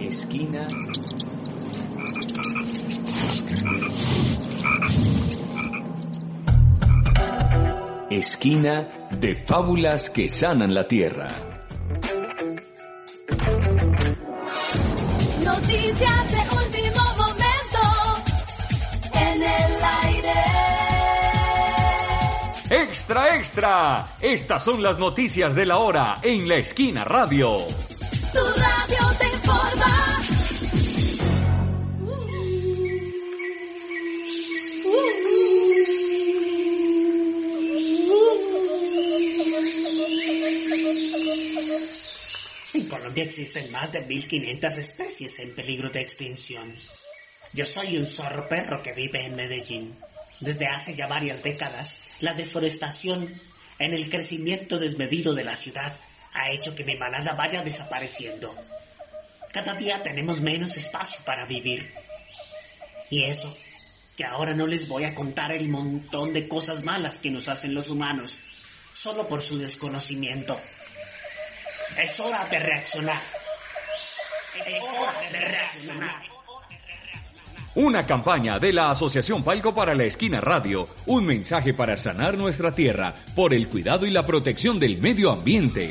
Esquina. Esquina de fábulas que sanan la tierra. Noticias de ¡Extra, extra! Estas son las noticias de la hora en la esquina radio. Tu radio te informa. En Colombia existen más de 1500 especies en peligro de extinción. Yo soy un zorro perro que vive en Medellín. Desde hace ya varias décadas, la deforestación en el crecimiento desmedido de la ciudad ha hecho que mi manada vaya desapareciendo. Cada día tenemos menos espacio para vivir. Y eso, que ahora no les voy a contar el montón de cosas malas que nos hacen los humanos, solo por su desconocimiento. Es hora de reaccionar. Es hora de reaccionar. Una campaña de la Asociación Palco para la Esquina Radio. Un mensaje para sanar nuestra tierra por el cuidado y la protección del medio ambiente.